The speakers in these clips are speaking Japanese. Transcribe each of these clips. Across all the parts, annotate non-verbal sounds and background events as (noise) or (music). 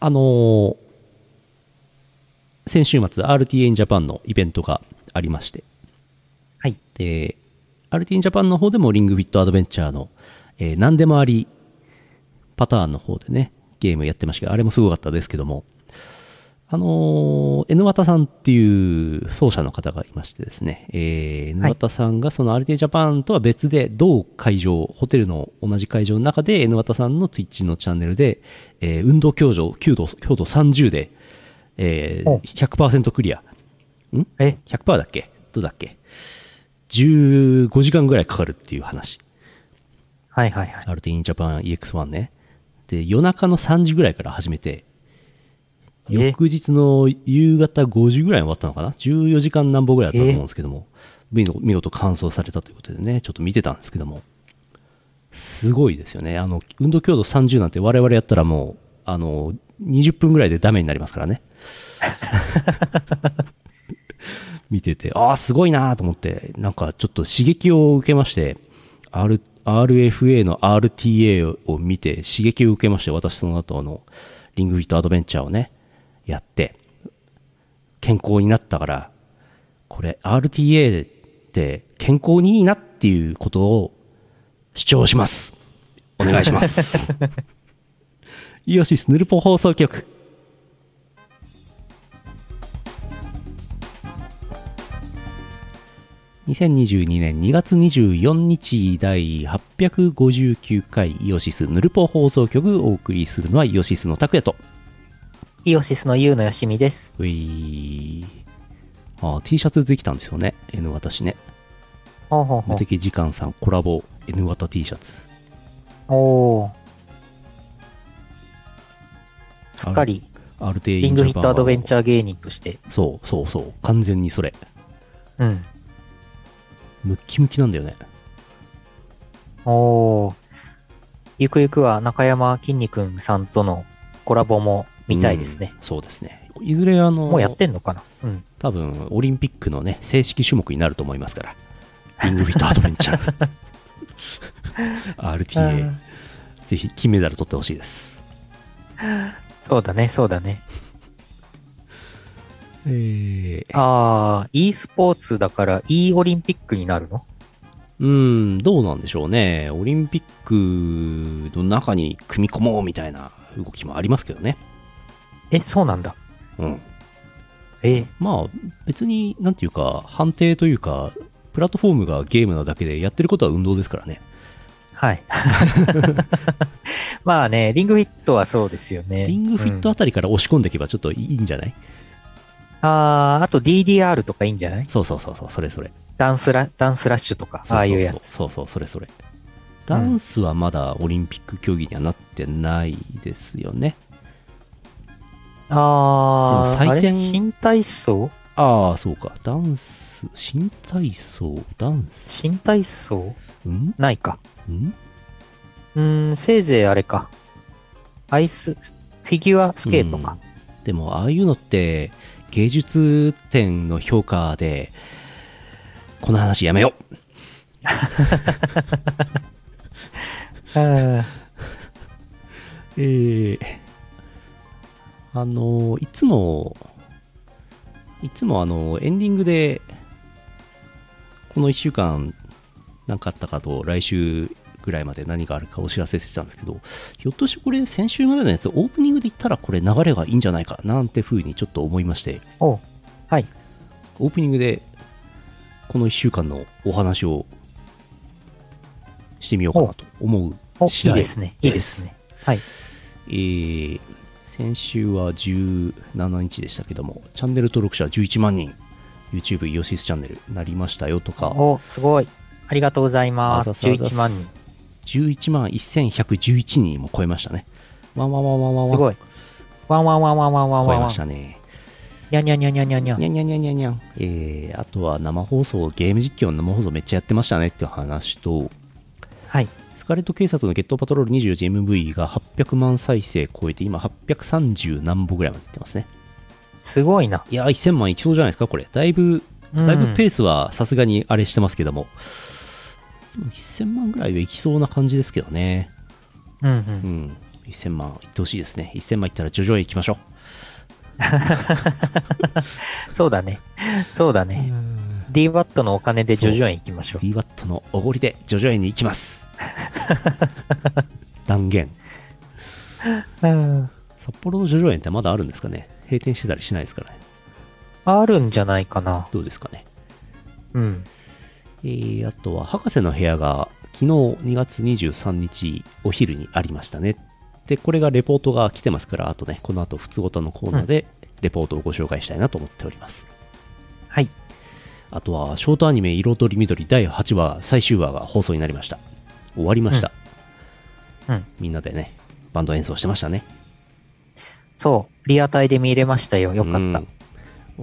あのー先週末 RTA in Japan のイベントがありまして、はい。で、RTA in Japan の方でもリングフィットアドベンチャーの、えー何でもありパターンの方でね、ゲームやってましたけど、あれもすごかったですけども、あのー N 綿さんっていう奏者の方がいましてですね、えー N 綿さんがその RTA Japan とは別で、同会場、ホテルの同じ会場の中で N 綿さんの Twitch のチャンネルで、えー運動強度、強度、強度30で、えーお100%クリア。ん？え、100%だっけ？どうだっけ ?15 時間ぐらいかかるっていう話。はいはいはい。アルティンジャパン EX1 ね。で、夜中の3時ぐらいから始めて、え翌日の夕方5時ぐらいに終わったのかな ?14 時間何本ぐらいだったと思うんですけども、見事完走されたということでね、ちょっと見てたんですけども、すごいですよね。あの、運動強度30なんて我々やったらもう、あの、20分ぐらいでダメになりますからね。(laughs) 見てて、ああ、すごいなーと思って、なんかちょっと刺激を受けまして、R、RFA の RTA を見て刺激を受けまして、私その後あの、リングフィットアドベンチャーをね、やって、健康になったから、これ RTA って健康にいいなっていうことを主張します。お願いします。(laughs) イオシスヌルポ放送局。2022年2月24日第859回イオシスヌルポ放送局をお送りするのはイオシスの拓也とイオシスのユウのよしみです。ういあー T シャツできたんですよね N 私ねほうほうほ無敵時間さんコラボ N 型 T シャツう。おー。すっかり、アルテイリングフィットアドベンチャーャー芸人として。そうそうそう完全にそれうん。ムッキムキなんだよねおー。ゆくゆくは中山きんに君さんとのコラボも見たいですね。うん。そうですね。いずれあのもうやってんのかな？うん。多分オリンピックのね正式種目になると思いますから。(laughs) リングフィットアドベンチャー。(laughs) RTA ぜひ金メダル取ってほしいです。そうだね、そうだね。えー、あー、e スポーツだから e オリンピックになるの？うんどうなんでしょうね。オリンピックの中に組み込もうみたいな動きもありますけどねえ、そうなんだ。うん。え、まあ別になんていうか判定というかプラットフォームがゲームなだけでやってることは運動ですからね。はい。(laughs) まあね、リングフィットはそうですよね。リングフィットうんあたりから押し込んでいけばちょっといいんじゃない、あー、あと DDR とかいいんじゃない？そうそうそうそうそれそれ。ダンスラ、ダンスラッシュとか、ああいうやつ。そうそうそうそれそれ。ダンスはまだオリンピック競技にはなってないですよねあー、でも採点あれ？新体操？ああそうか。ダンス新体操？ダンス？新体操？ん？ないか。ん？うーん、せいぜいあれか。アイス、フィギュアスケートか。でもああいうのって芸術点の評価でこの話やめよう。(laughs) あえー、あのいつもいつもあのエンディングでこの1週間何かあったかと来週ぐらいまで何があるかお知らせしてたんですけどひょっとしてこれ先週までのやつオープニングで言ったらこれ流れがいいんじゃないかなんて風にちょっと思いましておはい。オープニングでこの1週間のお話をしてみようかなと思う次第いですね。いいですね。はい。えー先週は17日でしたけども、チャンネル登録者11万人、YouTube イオシスチャンネルなりましたよとか、お、すごい。ありがとうございます。あざすあざす11万人。11万1111人も超えましたね。わんわんわんわんわんわん。すごい。ワンワンワンワンワンワン超えま。したね。にゃにゃにゃにゃにゃにゃ。にゃんにゃんにゃんにゃんにゃん。えー、あとは生放送、ゲーム実況の生放送めっちゃやってましたねっていう話と、はい。スカーレット警察のゲットパトロール 24GMV が800万再生超えて、今830何本ぐらいまでいってますね。すごいな。いや、1000万いきそうじゃないですか、これ。だいぶだいぶペースはさすがにあれしてますけども、1000万ぐらいはいきそうな感じですけどね。うんう。うん。1000万いってほしいですね。1000万いったら徐々に行きましょうそうだね。そうだね。DWAT のお金で徐々に行きましょう。DWAT のおごりで徐々に行きます。(laughs) 断言。う。札幌の叙々苑ってまだあるんですかね？閉店してたりしないですからね。あるんじゃないかな。どうですかね？うん。えー、あとは、博士の部屋が昨日2月23日お昼にありましたね。で、これがレポートが来てますから、あとね、この後、普通ごとのコーナーでレポートをご紹介したいなと思っております。はい。あとは、ショートアニメ、彩り緑第8話、最終話が放送になりました。終わりました。うん。みんなでね、バンド演奏してましたね。そう。リアタイで見れましたよ。よかった。うん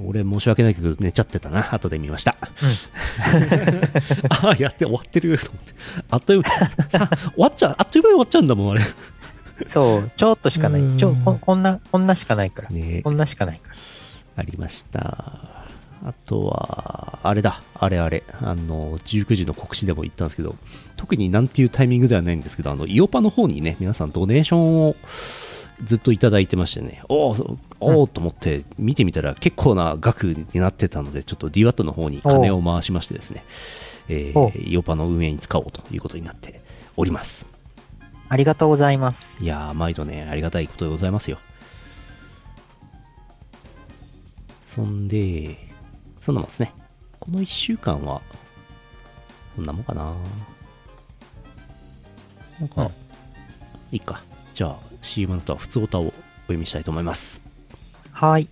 俺申し訳ないけど寝ちゃってたな後で見ました、(laughs) ああやって終わってると思ってあっという間さ終わっちゃうあっという間に終わっちゃうんだもんあれそう。ちょっとしかない。ちょ、ここんな、こんなしかないから。ねこんなしかないから。ありましたあとはあれだあれあれあの19時の告知でも言ったんですけど特になんていうタイミングではないんですけどあのイオパの方にね皆さんドネーションをずっといただいてましてね、おお、おおと思って見てみたら結構な額になってたので、ちょっと DWAT の方に金を回しましてですね、えおー、イオパの運営に使おうということになっております。ありがとうございます。いやー、毎度ね、ありがたいことでございますよ。そんで、そんなもんですね。この1週間は、こんなもんかな。なんか、うんいいか。じゃあ、CM の後は普通歌をお読みしたいと思います。はい。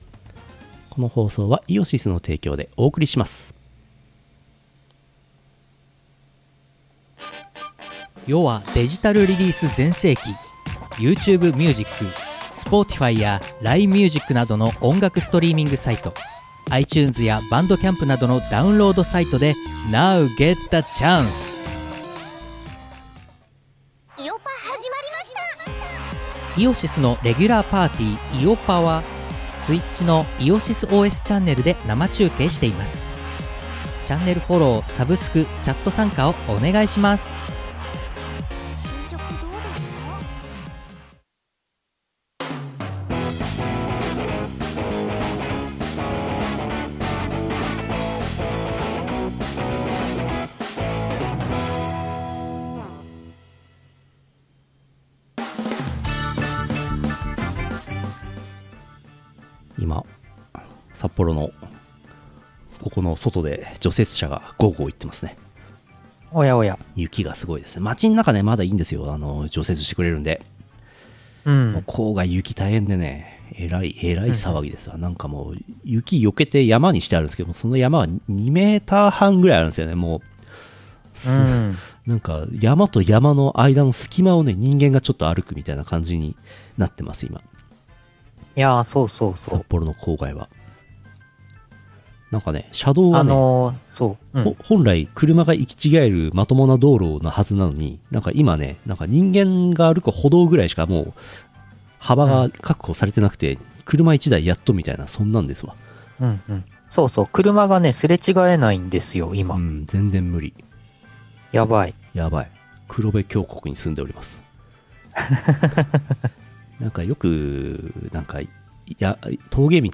この放送はイオシスの提供でお送りします。世はデジタルリリース全盛期 YouTube ミュージック Spotify や LINE ミュージックなどの音楽ストリーミングサイト iTunes やバンドキャンプなどのダウンロードサイトで Now get the chance イオシスのレギュラーパーティーイオパは Twitch のイオシス OS チャンネルで生中継しています。チャンネルフォローサブスクチャット参加をお願いします。今、札幌の、ここの外で除雪車がゴーゴー行ってますね。おやおや。雪がすごいですね。街の中ね、まだいいんですよ。あの、除雪してくれるんで。う。もうん郊外雪大変でね、えらい、えらい騒ぎですわ。なんかもう、雪避けて山にしてあるんですけど、その山は2メーター半ぐらいあるんですよね、もう。うん。(laughs) なんか、山と山の間の隙間をね、人間がちょっと歩くみたいな感じになってます、今。いやー、そうそうそう。札幌の郊外は。なんかね、車道があね、のー、そう。うんほ本来車が行き違えるまともな道路のはずなのに、なんか今ね、なんか人間が歩く歩道ぐらいしかもう幅が確保されてなくて、車1台やっとみたいな、そんなんですわ。うんうん。そうそう。車がね、すれ違えないんですよ、今。うん、全然無理。やばい。やばい。黒部峡谷に住んでおります。(laughs) なんかよく、なんか、や、峠道、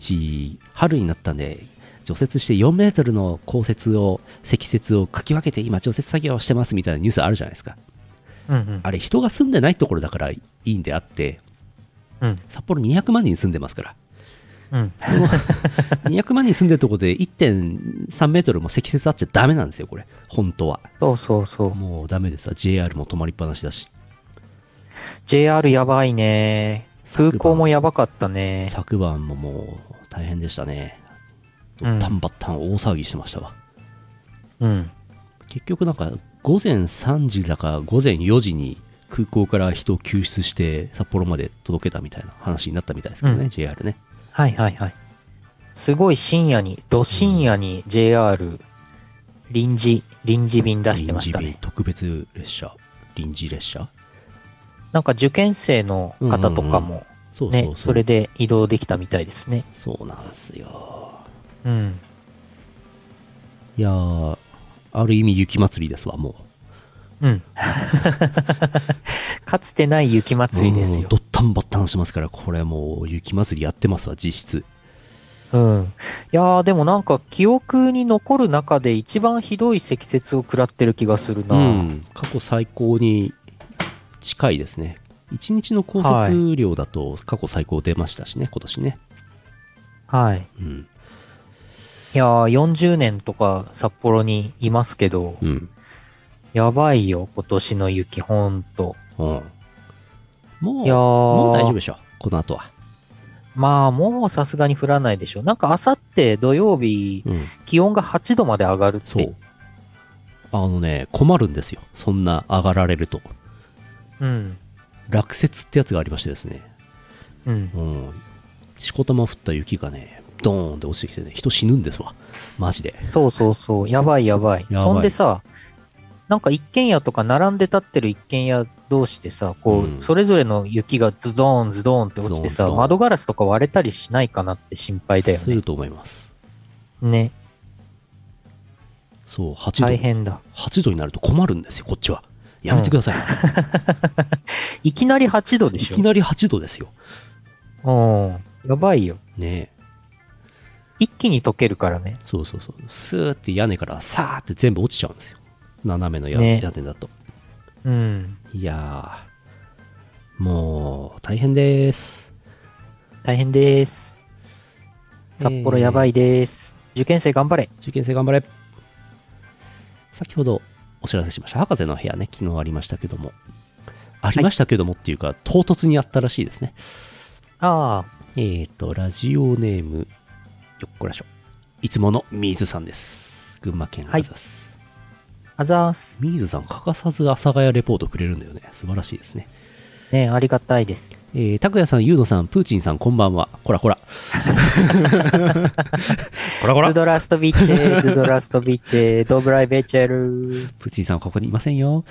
春になったんで、除雪して4メートルの降雪を、積雪をかき分けて今除雪作業をしてますみたいなニュースあるじゃないですか。うんうん。あれ人が住んでないところだからいいんであって、うん。札幌200万人住んでますから。うん。この200万人住んでるところで1.3メートルも積雪あっちゃダメなんですよ、これ。本当は。そうそうそう。もうダメですわ。JR も止まりっぱなしだし。JR やばいね。空港もやばかったね。昨晩ももう大変でしたね。ドうんッタンバッタン大騒ぎしてましたわ。うん。結局なんか午前3時だか午前4時に空港から人を救出して札幌まで届けたみたいな話になったみたいですけどね、うん JR ね。はいはいはい。すごい深夜に、ど深夜に JR 臨時、臨時便出してましたね。臨時便特別列車臨時列車なんか受験生の方とかもね、それで移動できたみたいですね。そうなんですよ。うん。いやー、ある意味雪祭りですわ、もう。うん。(laughs) かつてない雪祭りですよ。うんドッタ頑張って話してますから、これもう雪祭りやってますわ、実質。うん。いやー、でもなんか記憶に残る中で一番ひどい積雪を食らってる気がするな。うん、過去最高に近いですね。1日の降雪量だと過去最高出ましたしね、今年ね。はい。うん。いやー、40年とか札幌にいますけど、うん。やばいよ、今年の雪、ほんと。うん。もう、いやーもう大丈夫でしょ、この後は。まあ、もうさすがに降らないでしょ。なんか、あさって土曜日、うん。気温が8度まで上がるって。そう。あのね、困るんですよ。そんな上がられると。うん。落雪ってやつがありましてですね。うん。うん。しこたま降った雪がね、ドーンって落ちてきてね、人死ぬんですわ。マジで。そうそうそう。やばいやばい。やばいそんでさ、なんか一軒家とか並んで立ってる一軒家同士でさ、こう、うんそれぞれの雪がズドーンズドーンって落ちてさ、窓ガラスとか割れたりしないかなって心配だよね。すると思います。ね。そう、8度。大変だ。8度になると困るんですよ、こっちは。やめてください。(laughs) いきなり8度でしょいきなり8度ですよ。うん。やばいよ。ねえ。一気に溶けるからね。そうそうそう。スーって屋根からさーって全部落ちちゃうんですよ。斜めの屋,、ね屋根だと。うん。いやー、もう大変です。大変です。札幌やばいです。受験生頑張れ。受験生頑張れ。先ほどお知らせしました。博士の部屋ね、昨日ありましたけども。ありましたけどもっていうか、唐突にあったらしいですね。ああ、えーと、ラジオネーム、よっこらしょ。いつもの水さんです。群馬県はいあざす。あざーす。水さん、欠かさず阿佐ヶ谷レポートくれるんだよね。素晴らしいですね。ねありがたいです。えー、拓也さん、ゆうのさん、プーチンさん、こんばんは。こらこら。(laughs) こらこらズ。ドラストビッチェ、ズドラストビッチェ、ドブライベチェル。プーチンさんはここにいませんよ。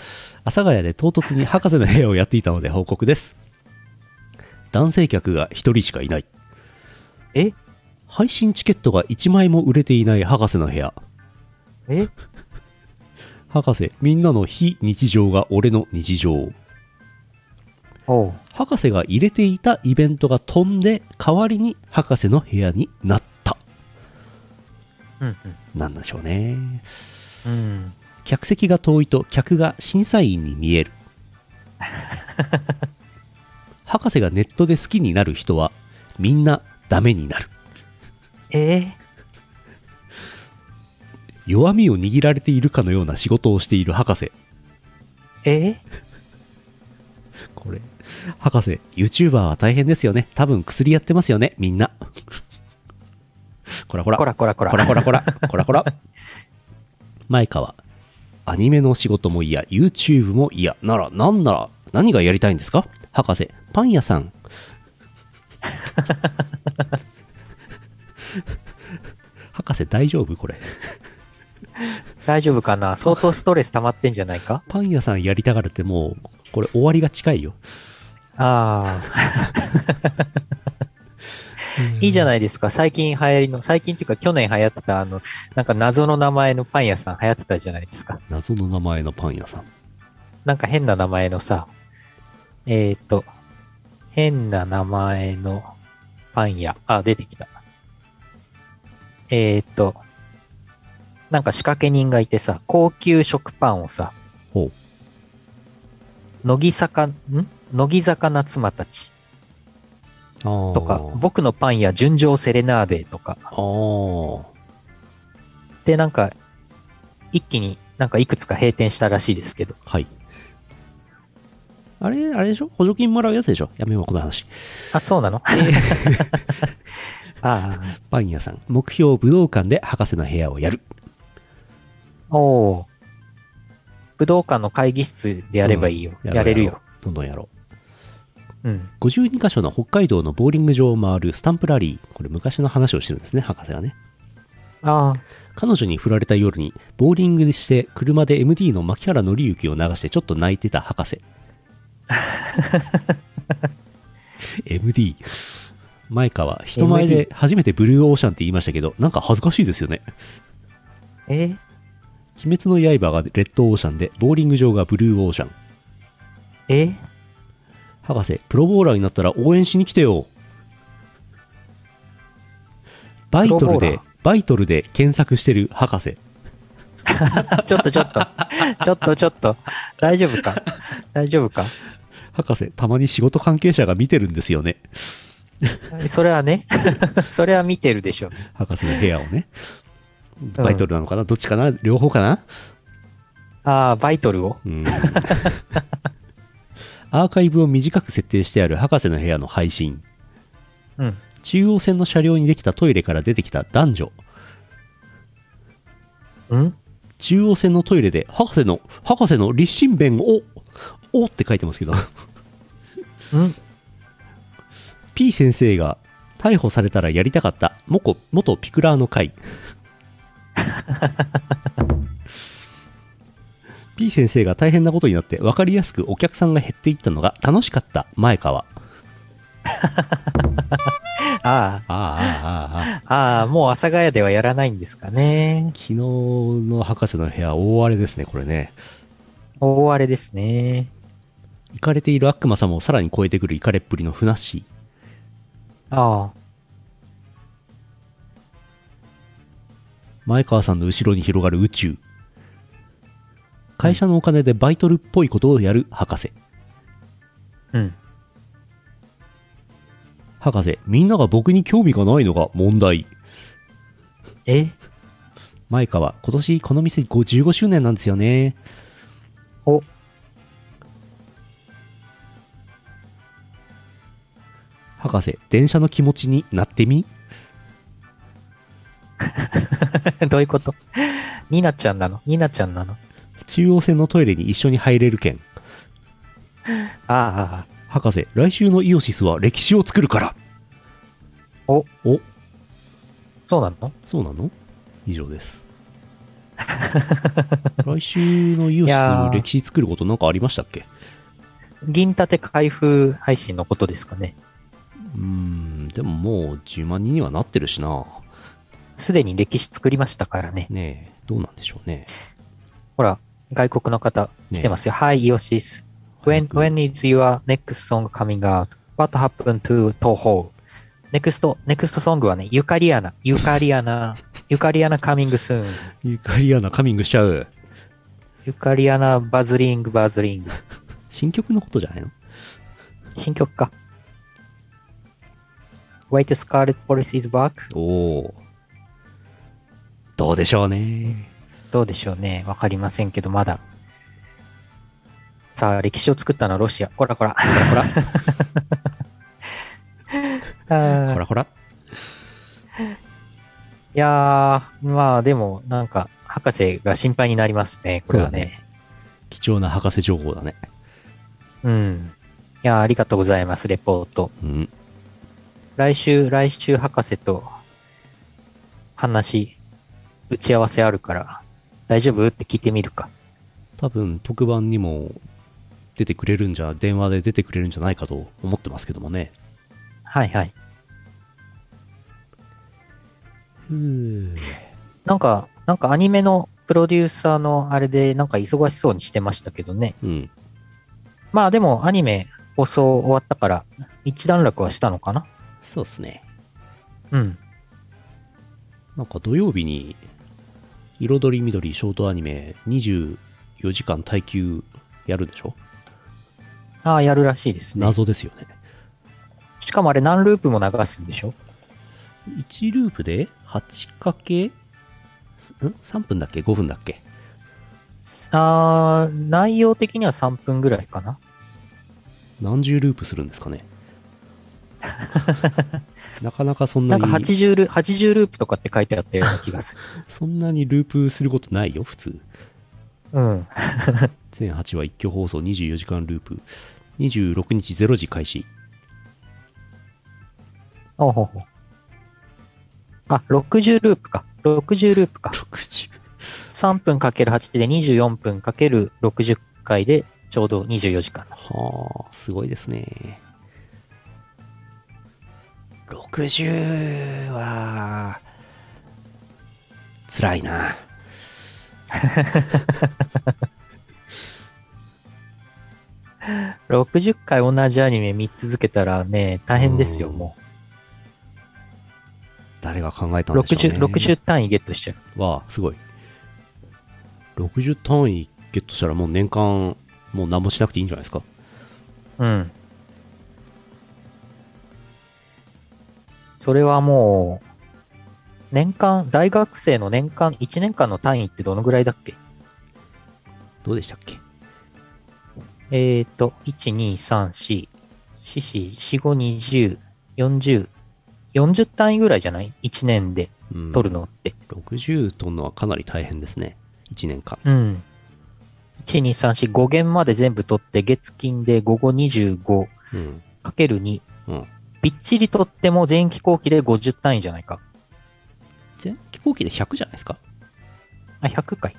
阿佐ヶ谷で唐突に博士の部屋をやっていたので報告です。男性客が一人しかいない。え？配信チケットが1枚も売れていない博士の部屋。え？博士、みんなの非日常が俺の日常。博士が入れていたイベントが飛んで、代わりに博士の部屋になった。うんなんでしょうね。うん。うん。客席が遠いと客が審査員に見える (laughs) 博士がネットで好きになる人はみんなダメになるえ弱みを握られているかのような仕事をしている博士えこれ博士 YouTuber は大変ですよね。多分薬やってますよね。みんな。こらこら。こらこらこら。こらこらこら。こらこら。前川。アニメの仕事も嫌。YouTube も嫌。なら何なら何がやりたいんですか？博士パン屋さん。(laughs) 博士大丈夫これ？大丈夫かな？相当ストレス溜まってんじゃないか？パン屋さんやりたがるってもうこれ終わりが近いよああ。いいじゃないですか。最近流行りの、最近っていうか去年流行ってた、あの、なんか謎の名前のパン屋さん流行ってたじゃないですか。謎の名前のパン屋さんなんか変な名前のさ、えっ、ー、と、変な名前のパン屋。あ、出てきた。えっ、ー、と、なんか仕掛け人がいてさ、高級食パンをさ、ほう乃木坂、ん？乃木坂夏間たち。ととか、僕のパン屋純情セレナーデとか、あー。で、なんか、一気になんかいくつか閉店したらしいですけど。はい。あれあれでしょ？補助金もらうやつでしょ？やめようこの話。あ、そうなの？(laughs) あパン屋さん。目標武道館で博士の部屋をやる。あ、おお。武道館の会議室でやればいいよ。うん。やれるよ。どんどんやろうん。う52箇所の北海道のボーリング場を回るスタンプラリー。これ昔の話をしてるんですね博士がね。ああ、彼女に振られた夜にボーリングして車で MD の牧原紀之を流してちょっと泣いてた博士。(laughs) MD 前川人前で初めてブルーオーシャンって言いましたけどなんか恥ずかしいですよね。え？鬼滅の刃がレッドオーシャンでボーリング場がブルーオーシャン。え？博士、プロボーラーになったら応援しに来てよ。バイトルでバイトルで検索してる博士。(laughs) ちょっとちょっと。ちょっとちょっと。大丈夫か？大丈夫か？博士、たまに仕事関係者が見てるんですよね。それはね。(laughs) それは見てるでしょ。博士の部屋をね。バイトルなのかな？どっちかな？両方かな？ああ、バイトルを？うん。(laughs) アーカイブを短く設定してある博士の部屋の配信。うん。中央線の車両にできたトイレから出てきた男女。ん？中央線のトイレで博士の、博士の立身弁を、おって書いてますけど、ん P 先生が逮捕されたらやりたかった元元ピクラーの会 (laughs) P 先生が大変なことになって分かりやすくお客さんが減っていったのが楽しかった前川 (laughs) ああああああああ、ああ、もう阿佐ヶ谷ではやらないんですかね。昨日の博士の部屋大荒れですねこれね大荒れですね。行かれている悪魔様をさらに超えてくるイカれっぷりのふなっしーああ。前川さんの後ろに広がる宇宙会社のお金でバイトルっぽいことをやる博士。うん。博士みんなが僕に興味がないのが問題。え？前川今年この店15周年なんですよね。お、博士電車の気持ちになってみ？(laughs) どういうこと？ニナちゃんなの？ニナちゃんなの？中央線のトイレに一緒に入れる券ああ。博士来週のイオシスは歴史を作るから。お、お。そうなの？そうなの？以上です。(laughs) 来週のイオシスいやー。歴史作ることなんかありましたっけ？銀盾開封配信のことですかね。うーん。でももう10万人にはなってるしな。すでに歴史作りましたからね。ねえ。どうなんでしょうね。ほら、外国の方来てますよ。Hi, Yoshis. When, 早く when is your next song coming out? What happened to Toho? Next, song はね、ユカリアナ。ユカリアナ。ユカリアナ coming soon. ユカリアナカミングしちゃうユカリアナバズリングバズリング。新曲のことじゃないの新曲か。White Scarlet Police is back? おおどうでしょうねどうでしょうね。わかりませんけど、まだ。さあ、歴史を作ったのはロシア。こらこら。ほら (laughs) あーほらほらいやー、まあでも、なんか、博士が心配になりますね、これはね。ね貴重な博士情報だねうん。いやー、ありがとうございます、レポート。うん来週、来週博士と話、打ち合わせあるから、大丈夫？って聞いてみるか。多分特番にも出てくれるんじゃ電話で出てくれるんじゃないかと思ってますけどもねはいはい。なんか、なんかアニメのプロデューサーのあれで、なんか忙しそうにしてましたけどね。うんまあでも、アニメ放送終わったから、一段落はしたのかなそうっすねうん。なんか土曜日に彩り緑ショートアニメ24時間耐久やるんでしょ？ああ、やるらしいですね。謎ですよね。しかもあれ何ループも流すんでしょ？1ループで？8× ん？3分だっけ？5分だっけ？あー、内容的には3分ぐらいかな。何十ループするんですかね？(laughs) なかなかそんなになんか80ル80ループとかって書いてあったような気がする。(laughs) そんなにループすることないよ普通うん。(laughs) 全8話一挙放送24時間ループ26日0時開始ほうほうほう。あ、60ループか。60ループか。60 3分かける8で24分かける60回でちょうど24時間。はあすごいですね60は辛いな60回同じアニメ見続けたらね、大変ですよ、うんも誰が考えたう。んでしょうね。60、60単位ゲットしちゃう。わあ、すごい。60単位ゲットしたらもう年間、もう何もしなくていいんじゃないですか。うん。それはもう、年間、大学生の年間、1年間の単位ってどのぐらいだっけ？どうでしたっけ？えーと、1、2、3、4、4、4、4、5、20、40、40単位ぐらいじゃない ?1 年でうん。取るのって。60取るのはかなり大変ですね。1年間。うん。1、2、3、4、5限まで全部取って、月金で午後25うん。かける2。うん。びっちり取っても全機後期で50単位じゃないか。全飛行機で100じゃないですか？あ、100回。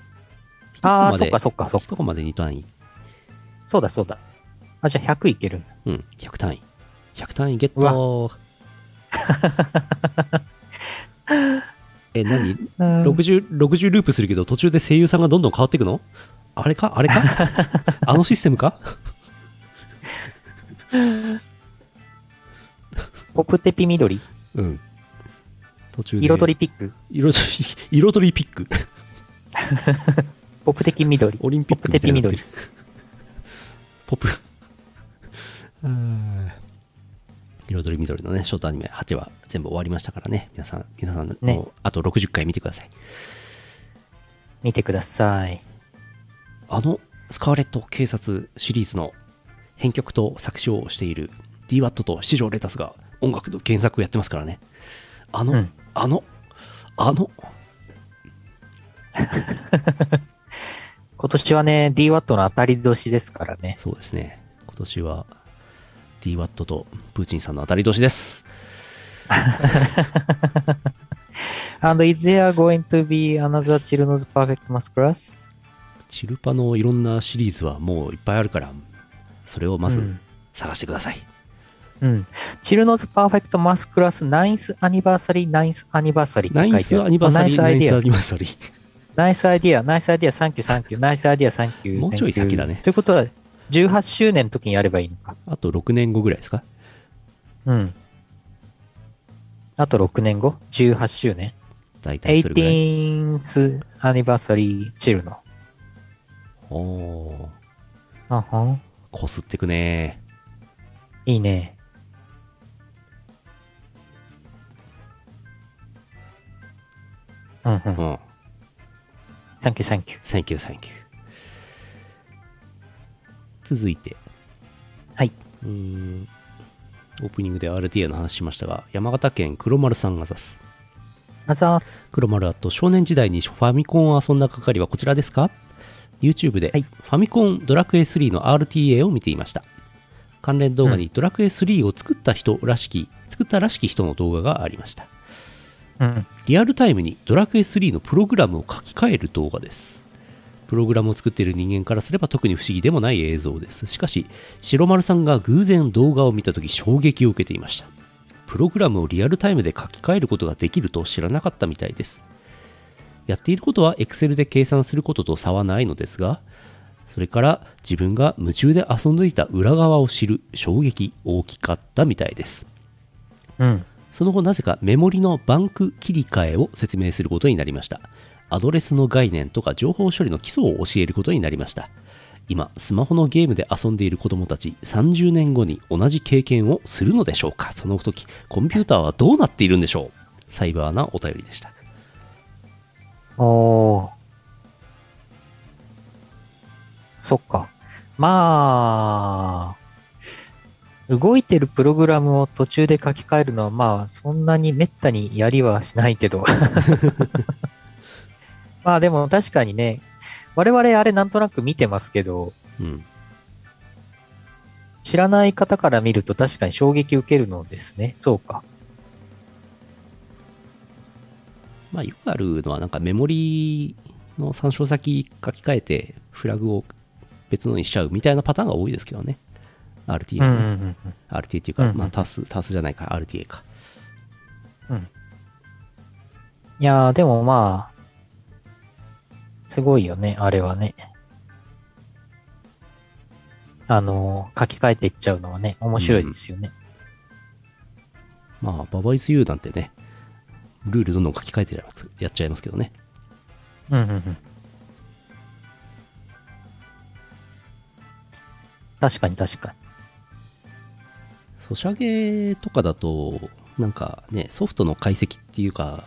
ああ、そっかそっかそっか。一コマで2単位。そうだそうだ。あ、じゃあ100いける。うん。100単位。100単位ゲット (laughs) え、何？(laughs) うん、60, 60ループするけど途中で声優さんがどんどん変わっていくの？あれか？あれか？(laughs) あのシステムか？ポプテピ緑？うん。途中で。彩りピック？彩り。(laughs) 彩りピック。ポプテキ緑オリンピックみたいになってる。ポップ。(laughs) あー彩り緑のね、ショートアニメ8話全部終わりましたからね。皆さん、皆さん、ねもうあと60回見てください。見てください。あの、スカーレット警察シリーズの編曲と作詞をしている DWAT と七条レタスが音楽の原作をやってますからね。あの、うんあの、あの、(laughs) 今年はね、DWAT の当たり年ですからね。そうですね。今年は DWAT とプーチンさんの当たり年です。(laughs) And is there going to be another Chilno's Perfect Mask Class? チルパのいろんなシリーズはもういっぱいあるから、それをまずうん探してください。うん。チルノズパーフェクトマスクラスナイスアニバーサリーナイスアニバーサリーナイスアニバーサリー、ナイスアナイスアイディア。ニバーサリー。ナイスアイディア、ナイスアイディア、サンキュー、サンキュー、ナイスアイディア、サンキュー。もうちょい先だねということは、18周年の時にやればいいのか。あと6年後ぐらいですか？うん。あと6年後 ?18 周年？大体それぐらい。?18th anniversary チルノ。おー、あはん。こすってくねいいね。うんうん。うん。サンキュー、サンキュー。サンキュー、サンキュー。続いて、はい。うーん、オープニングで RTA の話しましたが、山形県黒丸さんからです。あざーす。黒丸あと少年時代にファミコンを遊んだ係はこちらですか ?YouTube ではいファミコンドラクエ3の RTA を見ていました。関連動画にドラクエ3を作った人らしき、作ったらしき人の動画がありました。リアルタイムにドラクエ3のプログラムを書き換える動画です。プログラムを作っている人間からすれば特に不思議でもない映像です。しかし、白丸さんが偶然動画を見たとき衝撃を受けていました。プログラムをリアルタイムで書き換えることができると知らなかったみたいです。やっていることは Excel で計算することと差はないのですが、それから自分が夢中で遊んでいた裏側を知る衝撃大きかったみたいです。うん。その後なぜかメモリのバンク切り替えを説明することになりました。アドレスの概念とか情報処理の基礎を教えることになりました。今、スマホのゲームで遊んでいる子供たち30年後に同じ経験をするのでしょうかその時、コンピューターはどうなっているんでしょうサイバーなお便りでした。おー。そっか。まあ、動いてるプログラムを途中で書き換えるのは、まあ、そんなにめったにやりはしないけど。(laughs) まあでも確かにね、我々あれなんとなく見てますけど、うん。知らない方から見ると確かに衝撃受けるのですね。そうか。まあ、よくあるのはなんかメモリの参照先書き換えてフラグを別のにしちゃうみたいなパターンが多いですけどね。RTA うんね。うんうんうん。RTA っていうか、うんうんまあ、タス、タスじゃないか、RTA か。いやー、でもまあ、すごいよね、あれはね。あの、書き換えていっちゃうのはね、面白いですよね。まあ、ババイス U なんてね、ルールどんどん書き換えてやっちゃいますけどね。うん、うん、うん。確かに確かに。ソシャゲとかだと、なんかね、ソフトの解析っていうか、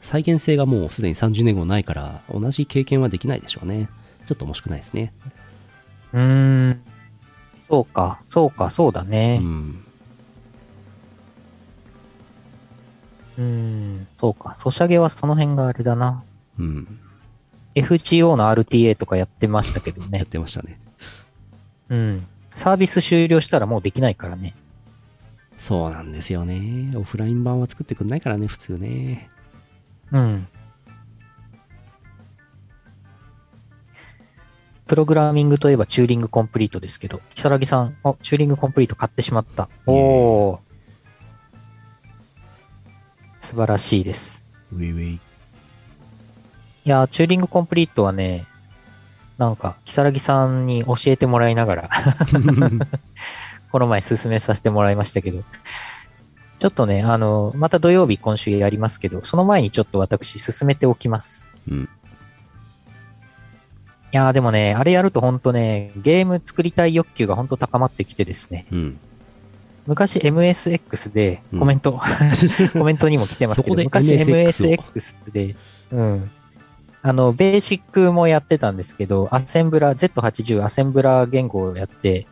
再現性がもうすでに30年後ないから、同じ経験はできないでしょうね。ちょっと面白くないですね。うーん。そうか、そうか、そうだうね。ん。うーん、そうか。ソシャゲはその辺があれだな。うん。FGO の RTA とかやってましたけどやっね。てましたね。うん。サービス終了したらもうできないからね。そうなんですよね。オフライン版は作ってくんないからね、普通ね。うん。プログラミングといえばチューリングコンプリートですけど、木更木さん、お、チューリングコンプリート買ってしまった。おー。素晴らしいです。ウェイウェイ。いやー、チューリングコンプリートはね、なんか、木更木さんに教えてもらいながら、(laughs) この前進めさせてもらいましたけど、ちょっとね、あの、また土曜日今週やりますけど、その前にちょっと私進めておきます。うん。いやーでもね、あれやるとほんとね、ゲーム作りたい欲求がほんと高まってきてですね、うん。昔 MSX でうんコメント、(laughs) コメントにも来てますけど、昔 MSX で、うん。あの、ベーシックもやってたんですけど、アセンブラ、Z80 アセンブラ言語をやって、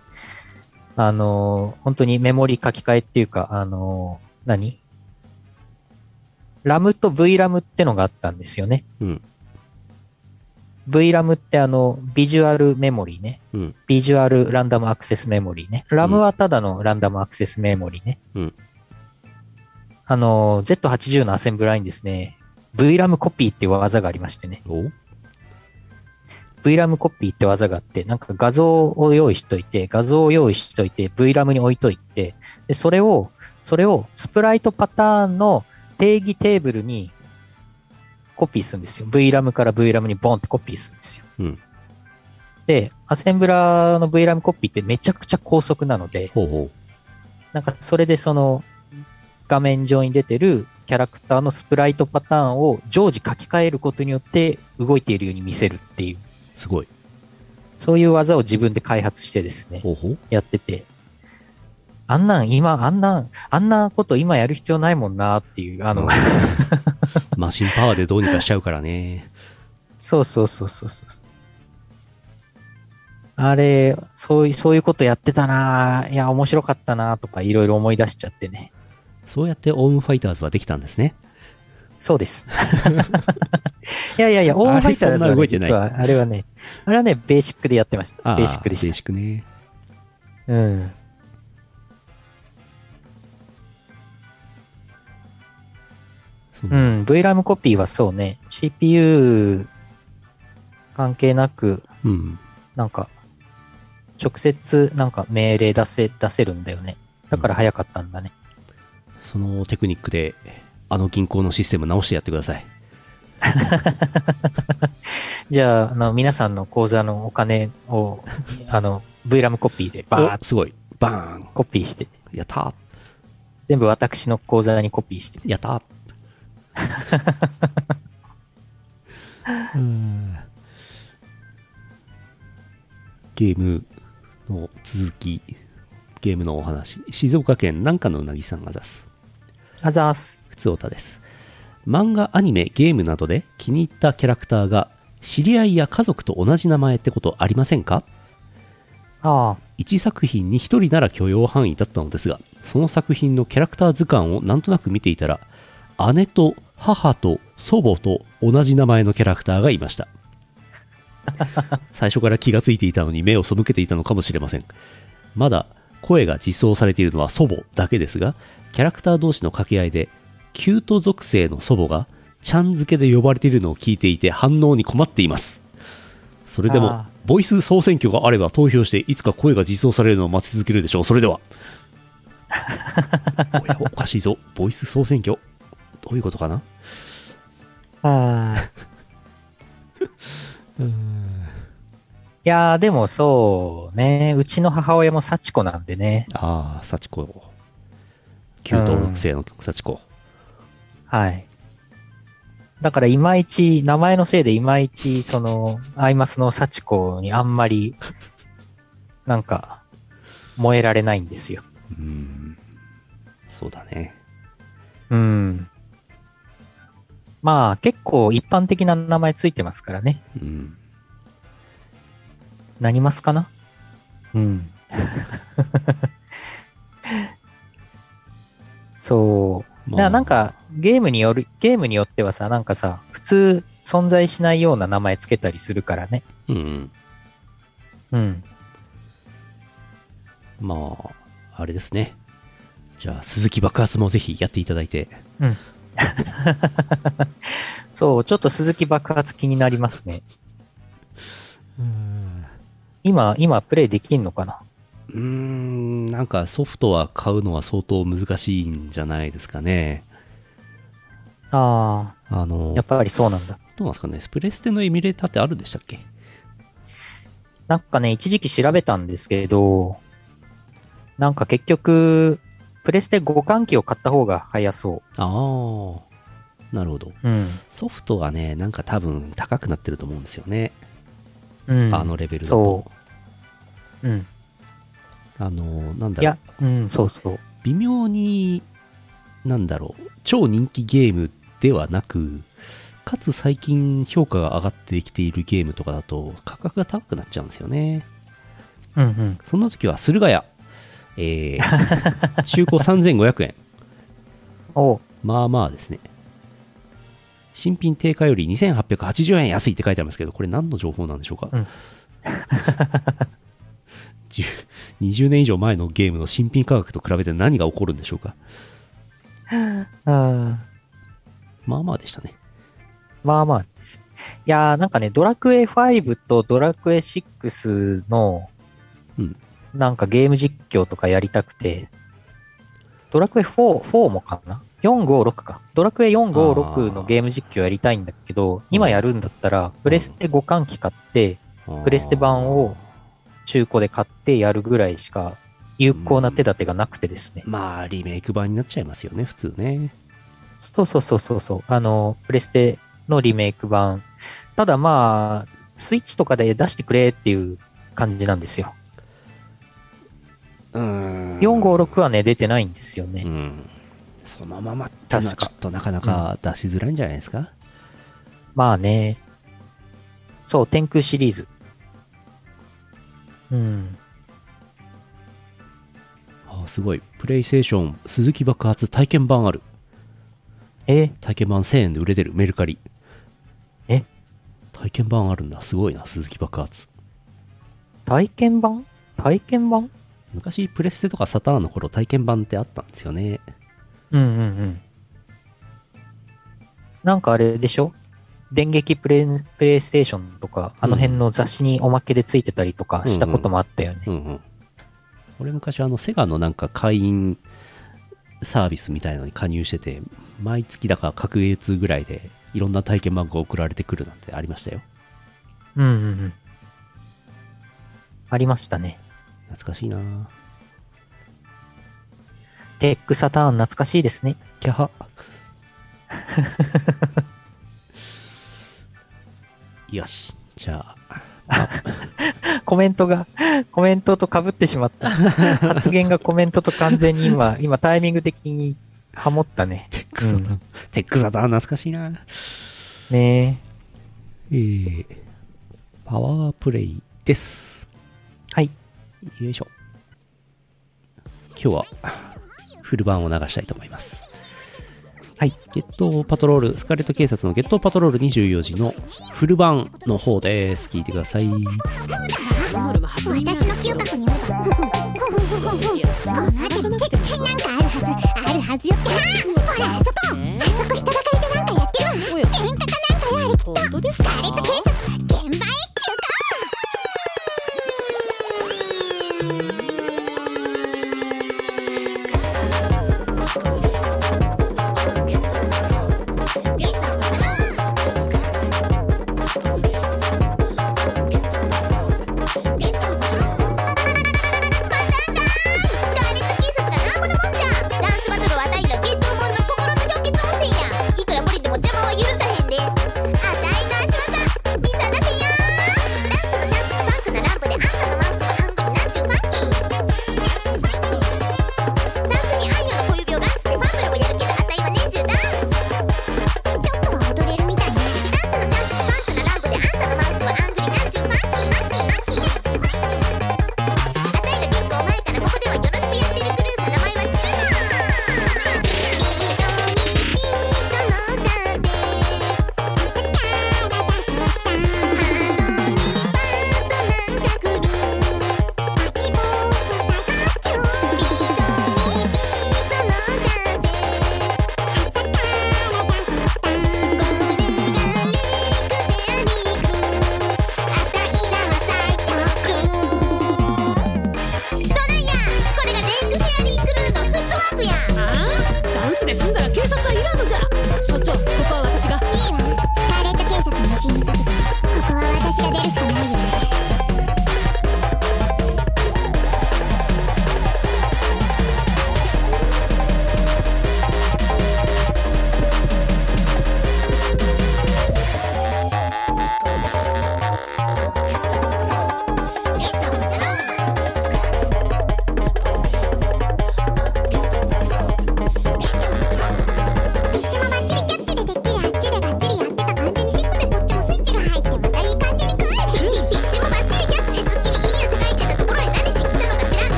あの、本当にメモリ書き換えっていうか、あの、何？ラムと VRAM ってのがあったんですよね。うん。VRAM ってあの、ビジュアルメモリーね。うん。ビジュアルランダムアクセスメモリーね。RAM はただのランダムアクセスメモリーね。うん。あの、Z80 のアセンブラにですね、VRAM コピーっていう技がありましてね。お？VRAM コピーって技があって、なんか画像を用意しといて、画像を用意しといて、VRAM に置いといて、で、それを、それをスプライトパターンの定義テーブルにコピーするんですよ。VRAM から VRAM にボンってコピーするんですよ。うん。で、アセンブラの VRAM コピーってめちゃくちゃ高速なので、ほうほなんかそれでその画面上に出てるキャラクターのスプライトパターンを常時書き換えることによって動いているように見せるっていう、う。すごい。そういう技を自分で開発してですね、ほうほう。やってて、あんなん今、あんなん、あんなこと今やる必要ないもんなっていう、あの、うん (laughs) マシンパワーでどうにかしちゃうからね。そうそうそうそうそう。あれ、そういう、そういうことやってたなぁいや、面白かったなぁとかいろいろ思い出しちゃってね。そうやってオウムファイターズはできたんですね。そうです。(laughs) いやいやいや、(laughs) オーバーファイターズは、ね、実は、あれはね、あれはね、ベーシックでやってました。ベーシックでベーしシックね。た。うん。うん、VRAM コピーはそうね、CPU 関係なく、うん。なんか、直接なんか命令出せ、出せるんだよね。だから早かったんだね。そのテクニックで、あの銀行のシステム直してやってください。(laughs) じゃあ、あの、皆さんの口座のお金を、(laughs) あの、VRAM コピーでバーッおすごい。バーン。コピーして、やった全部私の口座にコピーして。やった (laughs) うんゲームの続き、ゲームのお話。静岡県南下のうなぎさんが出す。あざーす。ふつおたです。漫画、アニメ、ゲームなどで気に入ったキャラクターが知り合いや家族と同じ名前ってことありませんか？ああ、1作品に1人なら許容範囲だったのですがその作品のキャラクター図鑑をなんとなく見ていたら姉と母と祖母と同じ名前のキャラクターがいました (laughs) 最初から気がついていたのに目を背けていたのかもしれませんまだ声が実装されているのは祖母だけですがキャラクター同士の掛け合いでキュート属性の祖母がちゃん付けで呼ばれているのを聞いていて反応に困っています。それでもボイス総選挙があれば投票していつか声が実装されるのを待ち続けるでしょう。それでは。(laughs) おやおかしいぞ。ボイス総選挙。どういうことかな？ああ。(laughs) いやー、でもそうね、うちの母親も幸子なんでね。ああ、幸子。旧登録生の幸子。はい。だから、いまいち、名前のせいでいまいち、その、アイマスの幸子にあんまり、(laughs) なんか、燃えられないんですよ。うん。そうだね。うん。まあ、結構一般的な名前ついてますからね。うん。何ますかな？うん。(laughs) そう。だからなんか、ゲームによる、ゲームによってはさ、なんかさ、普通存在しないような名前つけたりするからね。うんうん。うん。まあ、あれですね。じゃあ、鈴木爆発もぜひやっていただいて。そう、ちょっと鈴木爆発気になりますね。今、今プレイできんのかな？うーん、なんかソフトは買うのは相当難しいんじゃないですかね。ああ、あの、やっぱりそうなんだ。どうなんですかね？スプレステのエミュレーターってあるんでしたっけ？なんかね、一時期調べたんですけど、なんか結局、プレステ互換機を買った方が早そああ、なるほど。う。うん。ソフトはね、なんか多分高くなってると思うんですよね。うん。あのレベルだとそ。うん。あの、なんだろういや。、うん、そうそう。微妙に、なんだろう、超人気ゲームではなく、かつ最近評価が上がってきているゲームとかだと価格が高くなっちゃうんですよね。うんうん。そんな時は駿河屋、えー、(laughs) 中古3500円。おまあまあですね。新品定価より2880円安いって書いてありますけど、これ何の情報なんでしょうか、うん (laughs) 10 20年以上前のゲームの新品価格と比べて何が起こるんでしょうか？あまあまあでしたね。まあまあです。いやーなんかね、ドラクエ5とドラクエ6の、うんなんかゲーム実況とかやりたくて、ドラクエ4、4もかな ?456 か。ドラクエ456のゲーム実況やりたいんだけど、今やるんだったら、プレステ互換機買って、プレステ版を中古で買ってやるぐらいしか有効な手立てがなくてですね。まあ、リメイク版になっちゃいますよね、普通ね。そうそうそうそうそう。あの、プレステのリメイク版。ただまあ、スイッチとかで出してくれっていう感じなんですよ。うーん456はね、出てないんですよね。うん。そのままってのは確かちょっとなかなか出しづらいんじゃないですか、まあね。そう、天空シリーズ。うん。あすごい。プレイステーション鈴木爆発体験版ある。え、体験版1000円で売れてる、メルカリ。え？体験版あるんだ。すごいな、鈴木爆発。体験版？体験版？昔、プレステとかサターンの頃、体験版ってあったんですよね。うんうんうん。なんかあれでしょ？電撃プレイプレイステーションとか、あの辺の雑誌におまけでついてたりとかしたこともあったよね。うんうん。俺昔、あの、セガのなんか会員サービスみたいのに加入してて、毎月だか各月ぐらいで、いろんな体験版が送られてくるなんてありましたよ。うんうんうん。ありましたね。懐かしいなテックサターン懐かしいですね。キャハ。よし。じゃあ、コメントが、コメントと被ってしまった。(laughs) 発言がコメントと完全に今、今タイミング的にハモったね。テックサターン、テックサタ懐かしいなねえー、パワープレイです。はい。よいしょ。今日は、フル版を流したいと思います。はい。ゲットパトロール、スカーレット警察のゲットパトロール24時のフル版の方です。聞いてください。私の嗅覚によればふふふふふふこの辺り絶対なんかあるはずあるはずよってほらあそこあそこ人だかりでなんかやってるわね喧嘩かなんかやあれきっとスカーレット警察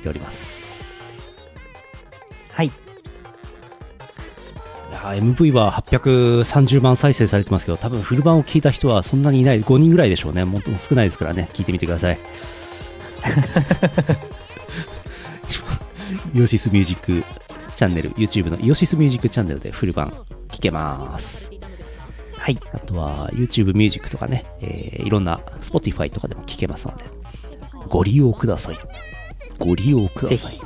いております。はい。いやー MV は830万再生されてますけど、多分フル版を聞いた人はそんなにいない、5人ぐらいでしょうね。もっと少ないですからね、聞いてみてください。(laughs) イオシスミュージックチャンネル、YouTube のイオシスミュージックチャンネルでフル版聞けます。はい。あとは YouTube ミュージックとかね、えーいろんな Spotify とかでも聞けますので、ご利用ください。ご利用ください。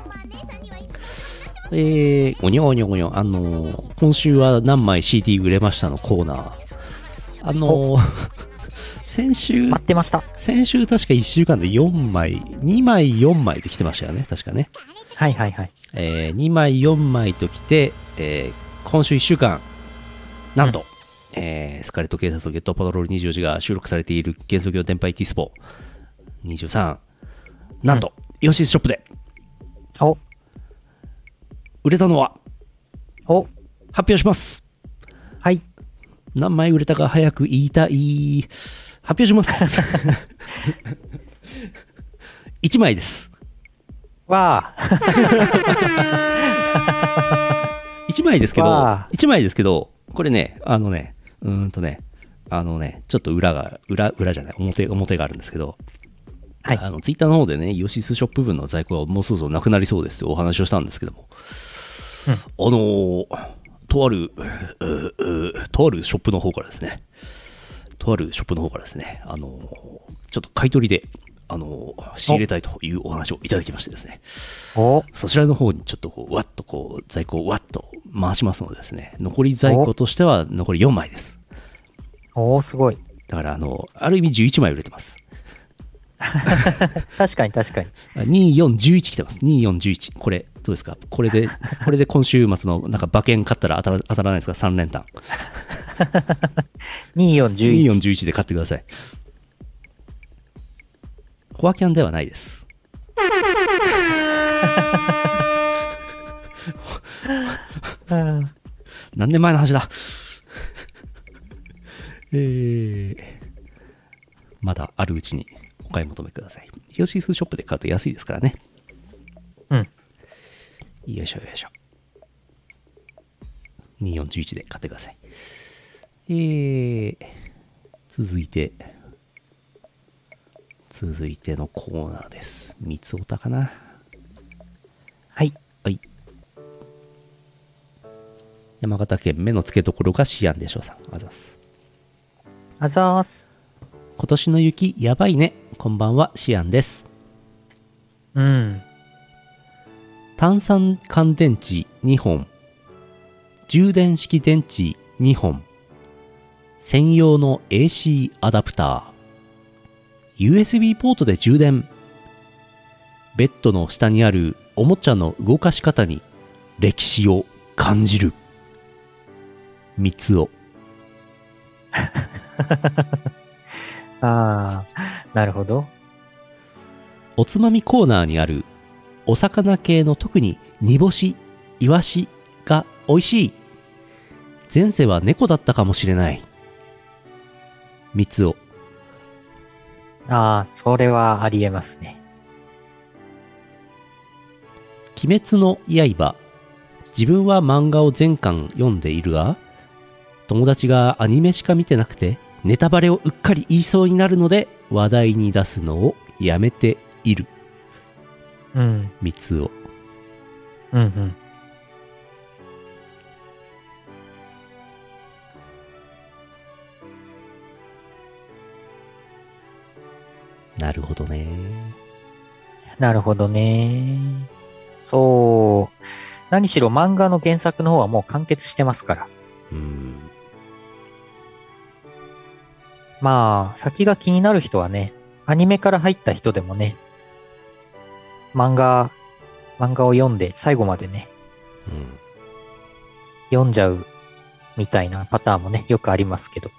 えー、ごにょごにょごにょ、あのー今週は何枚 CD 売れましたのコーナー。あのー (laughs) 先週、待ってました。先週確か1週間で4枚、2枚4枚で来てましたよね、確かね。はいはいはい。えー2枚4枚と来て、えー今週1週間、なんと、えースカレット警察とゲットパトロール24時が収録されている幻想郷電波エキスポ23、なんと、イオシスショップでお、売れたのはお、発表します。はい。何枚売れたか早く言いたい。発表します。(laughs) 1枚です。わあ。(laughs) 1枚ですけどわあ、1枚ですけど、これね、あのね、うーんとね、あのね、ちょっと裏が、裏、裏じゃない、表、表があるんですけど、はい。あの、ツイッターの方でね、イオシスショップ分の在庫がもうそろそろなくなりそうですってお話をしたんですけども、うん。あのーとある、うううとあるショップの方からですね、とあるショップの方からですね、あのーちょっと買い取りで、あのー仕入れたいというお話をいただきましてですね、お、そちらの方にちょっとこう、わっとこう、在庫をわっと回しますのでですね、残り在庫としては残り4枚です。お。すごい。だから、あの、ある意味11枚売れてます。確かに確かに。2、4、11来てます。2、4、11。これ、どうですか？これで、これで今週末のなんか馬券買ったら当たら当たらないですか ?3 連単。(laughs) 2411。2、4、11で買ってください。フォアキャンではないです。(laughs) うん何年前の話だ？えー、まだあるうちにお買い求めください。イオシスショップで買うと安いですからね。うん。よいしょよいしょ。2411で買ってください。えー、続いて、続いてのコーナーです。三つおたかな。はい。はい。山形県目の付けどころがシアンでしょうさん。あざっす。あざーす。今年の雪やばいね。こんばんは、シアンです。うん。炭酸乾電池2本。充電式電池2本。専用の AC アダプター。USB ポートで充電。ベッドの下にあるおもちゃの動かし方に歴史を感じる。三つを。(laughs) ああ、なるほど。おつまみコーナーにあるお魚系の特に煮干し、イワシが美味しい。前世は猫だったかもしれない。三つを。ああ、それはありえますね。鬼滅の刃。自分は漫画を全巻読んでいるが、友達がアニメしか見てなくて、ネタバレをうっかり言いそうになるので、話題に出すのをやめている。うん、三つを。うん、うん。なるほどね。なるほどね。そう。何しろ漫画の原作の方はもう完結してますから。うん。まあ、先が気になる人はね、アニメから入った人でもね、漫画、漫画を読んで最後までね、うん。読んじゃうみたいなパターンもね、よくありますけど。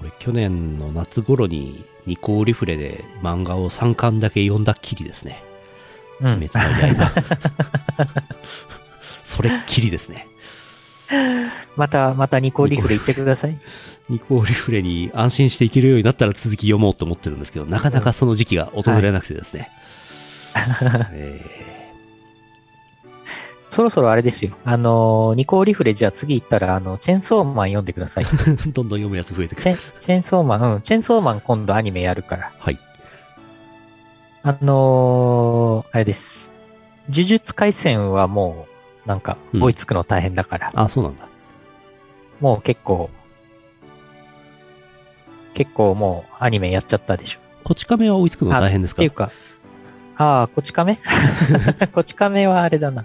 俺、去年の夏頃にニコーリフレで漫画を3巻だけ読んだっきりですね。うん鬼滅の刃。(laughs) それっきりですね。また、またニコリフレ言ってください。ニコーリフレに安心していけるようになったら続き読もうと思ってるんですけど、なかなかその時期が訪れなくてですね。え (laughs) そろそろあれですよ。あのーニコリフレじゃあ次行ったら、あの、チェンソーマン読んでください。(laughs) どんどん読むやつ増えてくる。チェンソーマン、うん、チェンソーマン今度アニメやるから。はい。あのーあれです。呪術回戦はもう、なんか、うん追いつくの大変だから、あ、そうなんだ。もう結構、結構もうアニメやっちゃったでしょ。こち亀は追いつくの大変ですか？っていうか、ああ、こち亀？(laughs) こち亀はあれだな。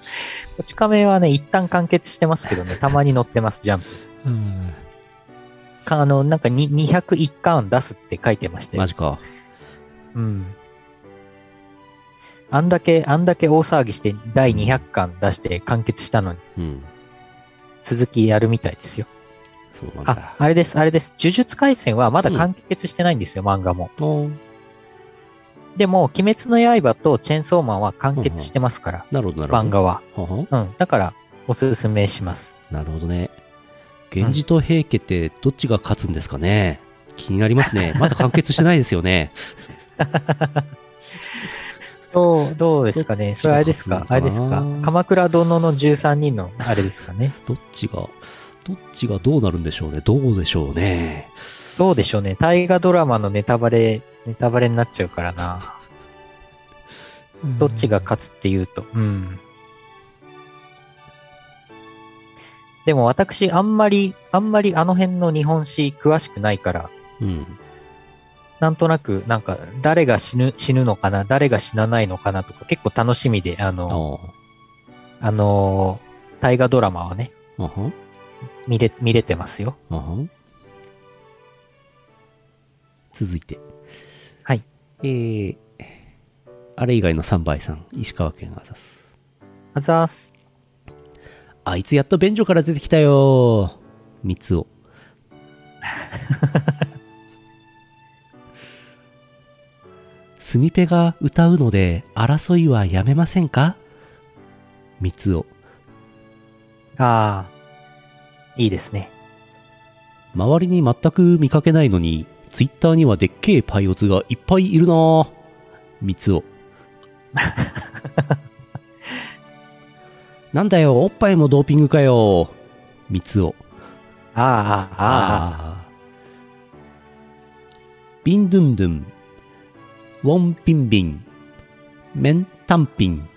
こち亀はね、一旦完結してますけどね、たまに乗ってます、ジャンプ。うん。かあの、なんかに201巻出すって書いてましたよマ。ジか。うん。あんだけ、あんだけ大騒ぎして第200巻出して完結したのにうん。続きやるみたいですよ。そうなんだあ、。あれです、あれです。呪術回戦はまだ完結してないんですよ、漫画も。でも、鬼滅の刃とチェンソーマンは完結してますから、なるほど、なるほど。漫画は。ははうん。だから、おすすめします。なるほどね。源氏と平家ってどっちが勝つんですかね気になりますね。(laughs) まだ完結してないですよね。(laughs) どう、どうですかね。それあれですか？あれですか？のかな鎌倉殿の13人のあれですかね。(laughs) どっちが、どっちがどうなるんでしょうね。どうでしょうね。どうでしょうね。大河ドラマのネタバレ、ネタバレになっちゃうからな。どっちが勝つっていうと。うん。でも私、あんまり、あんまりあの辺の日本史詳しくないから、うん。なんとなく、なんか、誰が死ぬ、死ぬのかな、誰が死なないのかなとか、結構楽しみで、ああの、あ。あのー、大河ドラマはね、あは見れ、見れてますよ。あは続いて。はい。えー、あれ以外の3倍さん、石川県あざす。あざーす。あいつやっと便所から出てきたよ三つを。(laughs) スミペが歌うので争いはやめませんか？三つを。ああ、いいですね。周りに全く見かけないのに、ツイッターにはでっけえパイオツがいっぱいいるなぁ。三つを。(laughs) なんだよ、おっぱいもドーピングかよ。三つを。ああ、ああ、ビンドゥンドゥン。ウォンピンビン。メンタンピン。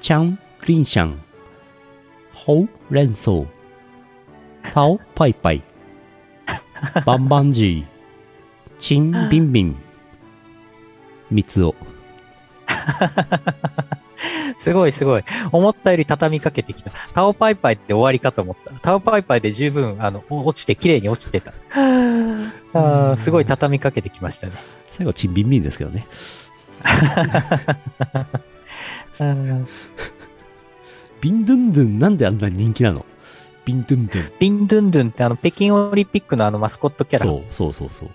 チャンクリンシャン。ホウレンソウ。タオパイパイ。バンバンジー。チンビンビン。三つを。すごいすごい。思ったより畳みかけてきた。タオパイパイって終わりかと思った。タオパイパイで十分、あの、お落ちて、綺麗に落ちてた。(laughs) あーすごい畳みかけてきましたね。最後、チンビンビンですけどね。(laughs) うん (laughs) ビンドゥンドゥンなんであんなに人気なの？ビンドゥンドゥン。ビンドゥンドゥンってあの、北京オリンピックのあのマスコットキャラ。そうそうそうそう。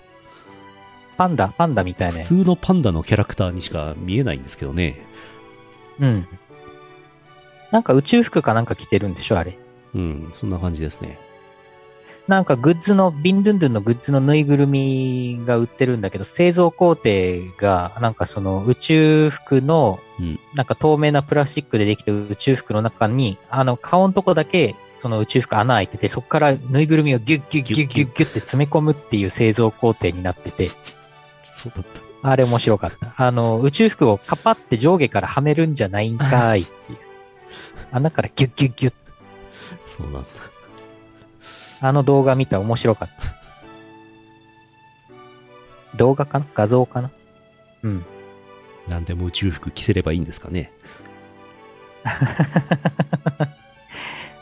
パンダ、パンダみたいな。普通のパンダのキャラクターにしか見えないんですけどね。うん。なんか宇宙服かなんか着てるんでしょあれ。うん、そんな感じですね。なんかグッズの、ビンドゥンドゥンのグッズのぬいぐるみが売ってるんだけど、製造工程が、なんかその宇宙服の、うんなんか透明なプラスチックでできた宇宙服の中に、あの顔のとこだけ、その宇宙服穴開いてて、そこからぬいぐるみをギュッギュッギュッギュッギュッって詰め込むっていう製造工程になってて、そうだった。あれ面白かった。あの、宇宙服をカパって上下からはめるんじゃないんかいっていう。穴からギュッギュッギュッ。そうなんだ。あの動画見た面白かった。動画かな？画像かな？うん。何でも宇宙服着せればいいんですかね。(laughs)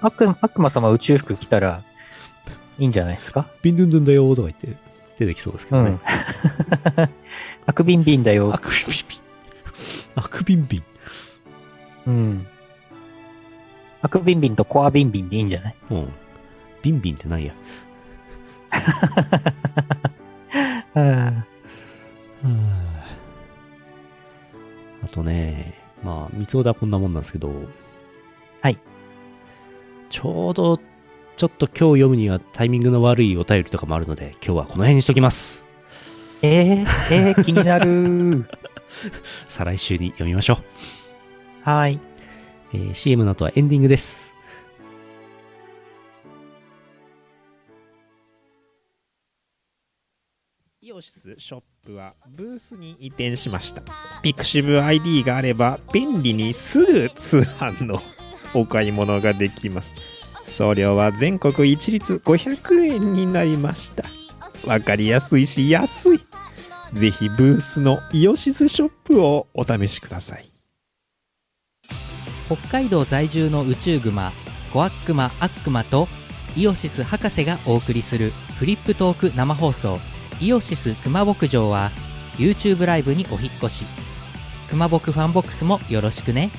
悪悪魔様宇宙服着たらいいんじゃないですか？ビンドゥンドゥンだよとか言って出てきそうですけどねうん。。あくびんびんだよあ。くびんびん。あくびんびん。うん。あくびんびんとコアビンビンでいいんじゃない？うん。ビンビンって何や？(laughs) うん。あとね、まあ、三つおだはこんなもんなんですけど、はい。ちょうど、ちょっと今日読むにはタイミングの悪いお便りとかもあるので、今日はこの辺にしときます。えー、えー、気になる。(laughs) 再来週に読みましょう。はい。えー CM の後はエンディングです。イオシスショップはブースに移転しました。ピクシブ ID があれば便利にすぐ通販のお買い物ができます。送料は全国一律500円になりました。わかりやすいし安い。ぜひブースのイオシスショップをお試しください。北海道在住の宇宙グマコアックマアックマとイオシス博士がお送りするフリップトーク生放送イオシス熊牧場は YouTube ライブにお引っ越し熊牧ファンボックスもよろしくね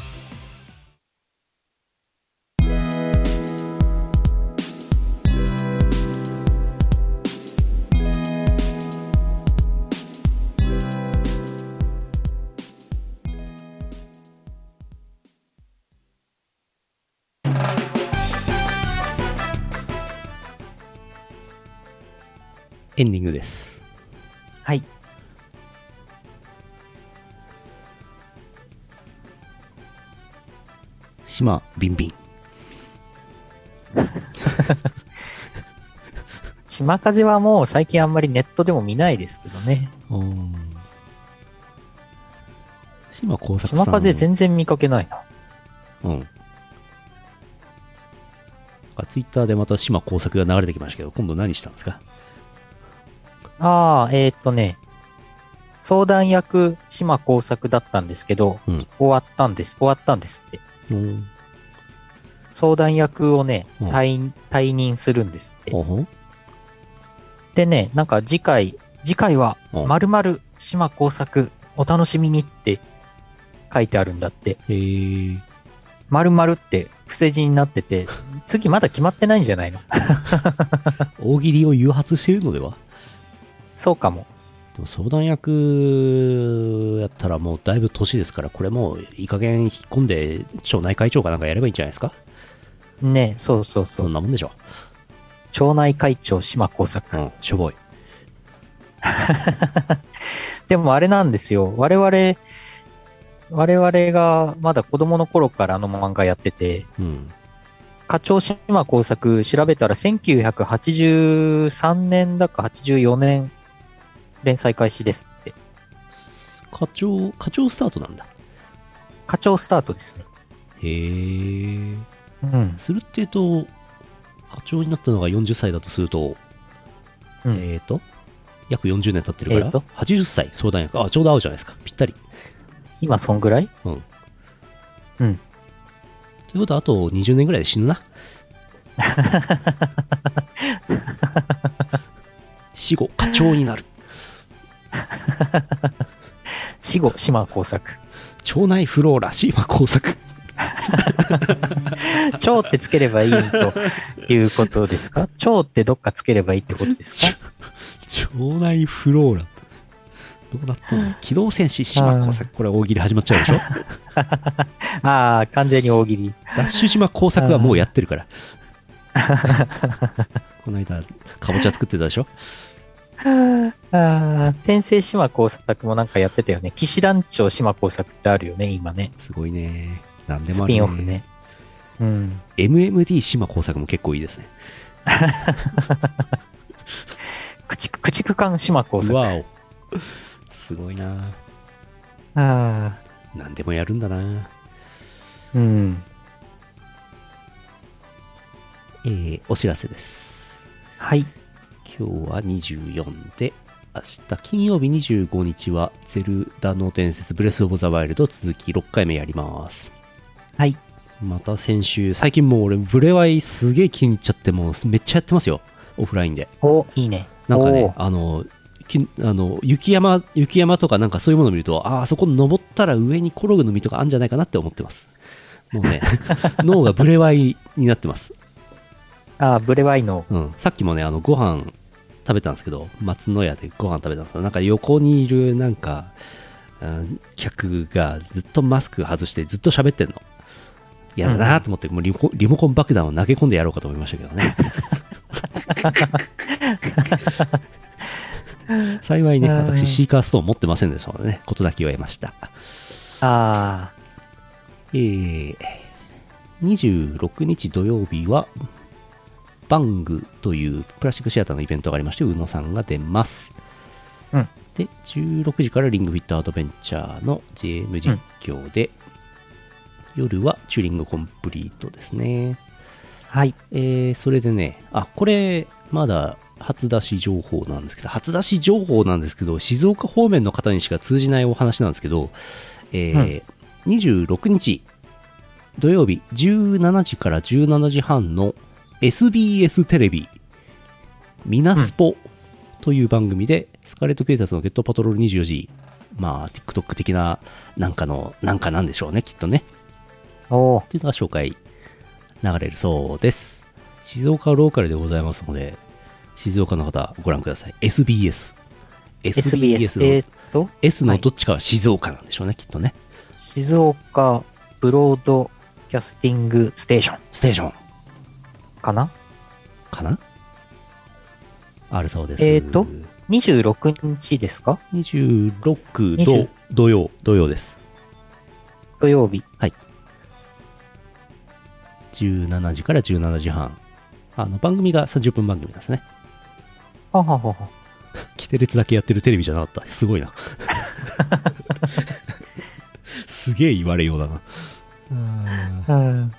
エンディングです。はい。島ビンビン。(laughs) 島風はもう最近あんまりネットでも見ないですけどね。うん。島工作さん。島風全然見かけないな。うん。ツイッターでまた島工作が流れてきましたけど、今度何したんですか？ああ、えーっとね、相談役、島工作だったんですけど、うん終わったんです、終わったんですって。うん。相談役をね、うん退退任するんですって。ほほでね、なんか次回、次回は、うんまるまる島工作、お楽しみにって書いてあるんだって。まるまるって伏せ字になってて、次まだ決まってないんじゃないの？(laughs) 大喜利を誘発しているのでは？そうかも。でも相談役やったらもうだいぶ年ですから、これもういい加減引っ込んで町内会長かなんかやればいいんじゃないですか？ねそうそうそそんう。なもんでしょ。町内会長島工作。うん、しょぼい。(laughs) でもあれなんですよ。我々、我々がまだ子供の頃からあの漫画やってて、うん。課長島工作調べたら1983年だか84年連載開始ですって。課長、課長スタートなんだ。課長スタートですね。へえ。うん。するっていうと、課長になったのが40歳だとすると、うんえーと、約40年経ってるから、えーと？80歳相談役。あ、ちょうど合うじゃないですか。ぴったり。今そんぐらい？うん。うん。ということは、あと20年ぐらいで死ぬな。(laughs) 死後、課長になる。(laughs) 死後島工作。腸内フローラ、シーマ工作。(laughs) 蝶ってつければいいということですか？蝶ってどっかつければいいってことですか？腸内フローラ。どうなったの？機動戦士島工作。これ大喜利始まっちゃうでしょ？(laughs) ああ、完全に大喜利。ダッシュ島工作はもうやってるから。この間、かぼちゃ作ってたでしょ？(laughs) ああ、転生島工作もなんかやってたよね。騎士団長島工作ってあるよね、今ね。すごいね。なんでもね。ピンオフね。うん。MMD 島工作も結構いいですね。(laughs) 駆逐、駆逐艦島工作。あわお。すごいな。あなんでもやるんだな。ー、うん。えー、お知らせです。はい。今日は24で、明日金曜日25日は、ゼルダの伝説ブレスオブザワイルド続き6回目やります。はい。また先週、最近もう俺、ブレワイすげえ気に入っちゃって、もうめっちゃやってますよ。オフラインで。お、いいね。なんかねお、あの、きあの雪山、雪山とかなんかそういうものを見ると、ああ、そこ登ったら上にコログの実とかあるんじゃないかなって思ってます。もうね、(laughs) 脳がブレワイになってます。ああ、ブレワイの。うん、さっきもね、あの、ご飯食べたんですけど、松の屋でご飯食べたんですけど、なんか横にいるなんか、うん客がずっとマスク外してずっと喋ってんの。嫌だなと思って、もうリモコンリモコン爆弾を投げ込んでやろうかと思いましたけどね。(laughs) 幸いね、うん私、シーカーストーン持ってませんでしたのでね、ことだけ言われました。あえー、26日土曜日は、バングというプラスチックシアターのイベントがありまして、宇野さんが出ます。うんで、16時からリングフィットアドベンチャーの GM 実況で、夜はチューリングコンプリートですね。あ、はい。えー、それでね、あ、これ、まだ初出し情報なんですけど、初出し情報なんですけど、静岡方面の方にしか通じないお話なんですけど、えー26日土曜日17時から17時半の SBS テレビ、ミナスポという番組で、スカーレット警察のゲットパトロール24時、まあ、TikTok 的な、なんかの、なんかなんでしょうね、きっとね。おーっていうのが紹介流れるそうです。静岡ローカルでございますので、静岡の方ご覧ください。SBS。SBS。えーっと、S のどっちかは静岡なんでしょうね、きっとね。静岡ブロードキャスティングステーションステーションかな？かな？あるそうです。えーっと ?26 日ですか？26 20土土曜、土曜です。土曜日。17時から17時半。あの、番組が30分番組ですね。はははは。キテレツだけやってるテレビじゃなかった。すごいな。(laughs) すげえ言われようだな。うん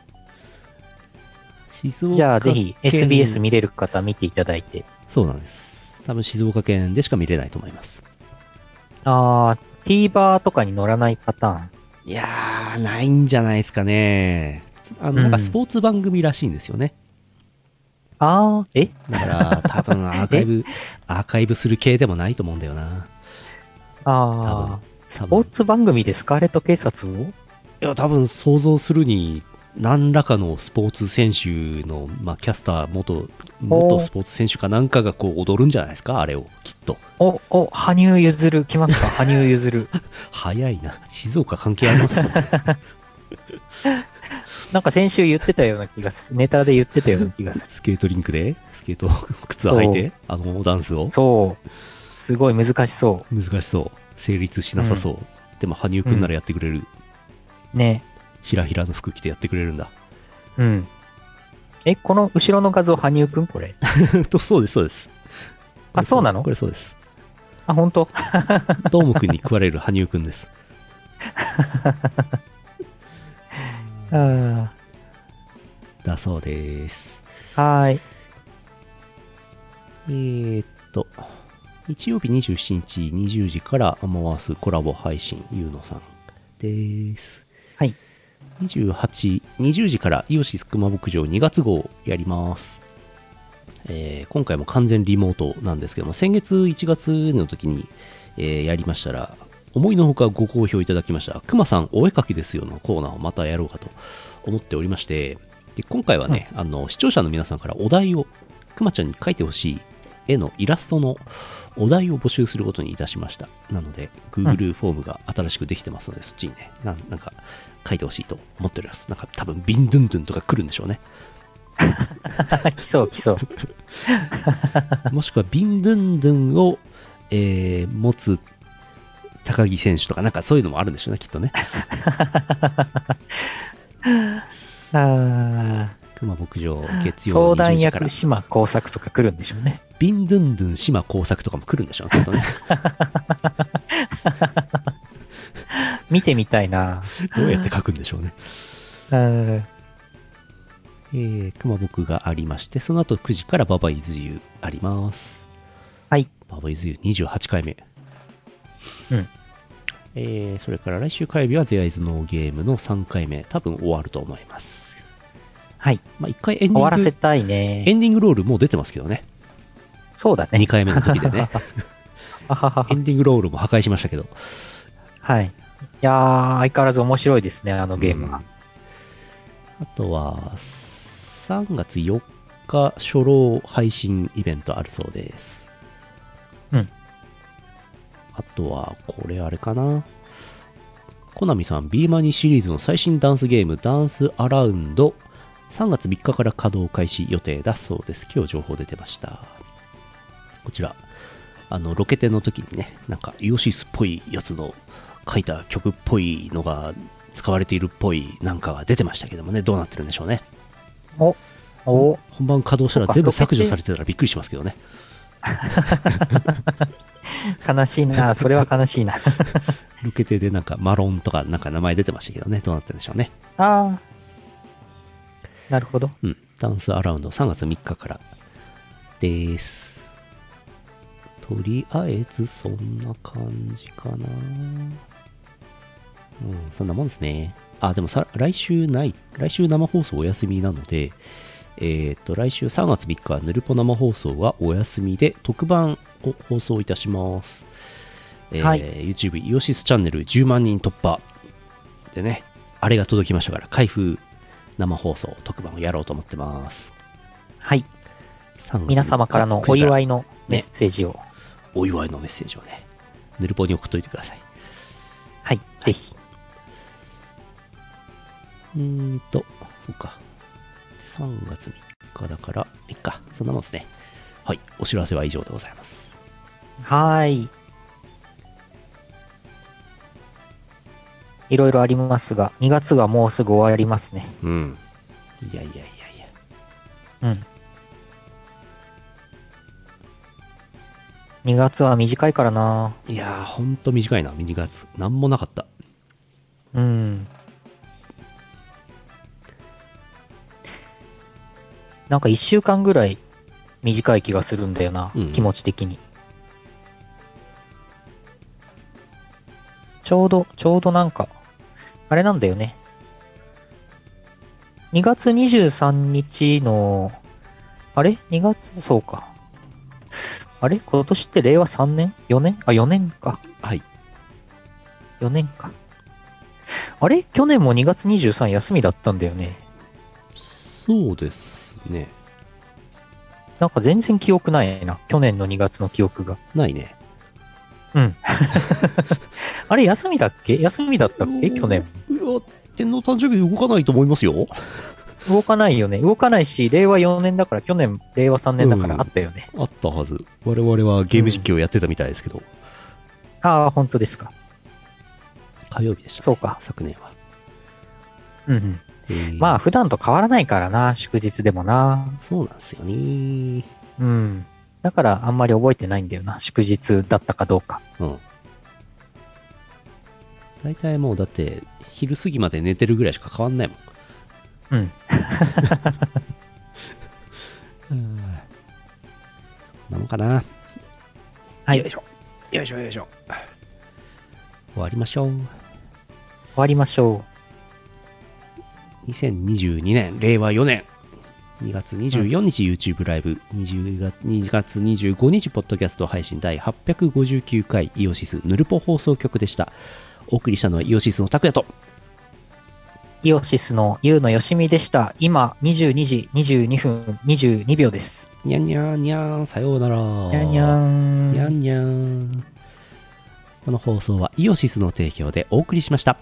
静岡県じゃあぜひ SBS 見れる方見ていただいて。そうなんです。多分静岡県でしか見れないと思います。あー、TVer とかに乗らないパターン。いやー、ないんじゃないですかね。あの、なんかスポーツ番組らしいんですよね。あー、え？だから、多分 (laughs) アーカイブ、アーカイブする系でもないと思うんだよな。多あ分ー、。多分スポーツ番組でスカーレット警察を？いや、多分想像するに、何らかのスポーツ選手の、まあ、キャスター、元、元スポーツ選手かなんかがこう踊るんじゃないですか、あれを、きっと。お、お、羽生結弦来ますか？(laughs) 羽生結弦。早いな。静岡関係あります？(laughs) なんか先週言ってたような気がする。ネタで言ってたような気がする。スケートリンクで、スケート靴履いて、あのダンスを？そう。すごい難しそ難しそう。成立しなさそう。でも、羽生くんならやってくれる。う。ね。ひらひらの服着てやってくれるんだ。うん。え、この後ろの画像、羽生くんこれ？と、(laughs) そうです、そうです。あそうなの？これそうです。あ、本当？(laughs) どーもくんに食われる羽生くんです。(laughs) あだそうです。ーはーい。えー、っと、日曜日27日20時から回すコラボ配信、ゆうのさんです。はい。28、20時からイオシス熊牧場2月号やります。えー今回も完全リモートなんですけども、先月1月の時に、えーやりましたら、思いのほかご好評いただきました、くまさんお絵かきですよのコーナーをまたやろうかと思っておりまして、で今回はね、あの視聴者の皆さんからお題をくまちゃんに描いてほしい絵のイラストのお題を募集することにいたしました。なので、Google フォームが新しくできてますので、そっちにね、なんなんか書いてほしいと思っております。なんか多分、ビンドゥンドゥンとか来るんでしょうね。来そう来そう。(laughs) もしくはビンドゥンドゥンを、えー持つ高木選手とか、なんかそういうのもあるんでしょうね、きっとね。(laughs) あ熊牧場月ー曜の相談20時から役島工作とか来るんでしょうね。ビンドゥンドゥン島工作とかも来るんでしょうね、きっとね。(laughs) 見てみたいな。どうやって書くんでしょうね。えー、熊僕がありまして、その後9時からババイズユあります。はい。ババイズユ28回目。うん。えー、それから来週火曜日はゼアイズノーゲームの3回目。多分終わると思います。はい。まあ、1回エンディング終わらせたいねエ。ンディングロールもう出てますけどね。そうだね2。回目の時でね。(laughs) エンディングロールも破壊しましたけど。はい。いやー、相変わらず面白いですね、あのゲームは。あとは、3月4日初老配信イベントあるそうです。うん。あとは、これあれかな。コナミさん、ビーマニシリーズの最新ダンスゲーム、ダンスアラウンド、3月3日から稼働開始予定だそうです。今日情報出てました。こちら、あの、ロケテンの時にね、なんか、イオシスっぽいやつの書いた曲っぽいのが使われているっぽいなんかが出てましたけどもね、どうなってるんでしょうね。お、お、本番稼働したら全部削除されてたらびっくりしますけどね。悲しいな、(laughs) それは悲しいな。ロケテでなんかマロンとかなんか名前出てましたけどね、どうなってるんでしょうね。あー。なるほど。うん。ダンスアラウンド3月3日からです。とりあえずそんな感じかな。うん、そんなもんですね。あ、でもさ、来週ない、来週生放送お休みなので、えっ、と、来週3月3日はヌルポ生放送はお休みで特番を放送いたします。えーはい YouTube イオシスチャンネル10万人突破でね、あれが届きましたから、開封生放送特番をやろうと思ってます。はい。3月皆様からのお祝いのメッセージを。お祝いのメッセージをね、ヌルポに送っといてください。はい。ぜひ。うーんと、そうか。3月3日だから、いっか、そんなもんですね。はい、お知らせは以上でございます。はーい。いろいろありますが、2月がもうすぐ終わりますね。うん。いやいやいやいや。うん。2月は短いからないやー、ほんと短いな、2月。なんもなかった。うん。なんか1週間ぐらい短い気がするんだよな、うん気持ち的に。ちょうど、ちょうどなんか、あれなんだよね。2月23日の、あれ ?2 月、そうか。あれ？今年って令和3年 ?4 年？あ、4年か。はい。4年か。あれ？去年も2月23休みだったんだよね。そうですね。なんか全然記憶ないな。去年の2月の記憶が。ないね。うん。(laughs) あれ休みだっけ？休みだったっけ？去年。いや、天皇誕生日動かないと思いますよ。動かないよね。動かないし、令和4年だから、去年、令和3年だからうんあったよね。あったはず。我々はゲーム実況やってたみたいですけど、ああ、本当ですか。火曜日でした、ね。そうか。昨年は。うんうん。えーまあ、普段と変わらないからな、祝日でもな。そうなんですよね。うん。だから、あんまり覚えてないんだよな。祝日だったかどうか。うん。大体もうだって、昼過ぎまで寝てるぐらいしか変わんないもん。うん。(laughs) なのかな。はいよいしょ。よいしょよいしょ。終わりましょう。終わりましょ2022年、令和4年、2月24日 YouTube ライブ、20月2月25日ポッドキャスト配信第859回イオシスヌルポ放送局でした。お送りしたのはイオシスの拓也と、イオシスのゆうのよしみでした。今、22時22分22秒です。にゃんにゃんにゃん、さようなら。にゃんにゃん。にゃんにゃん。この放送はイオシスの提供でお送りしました。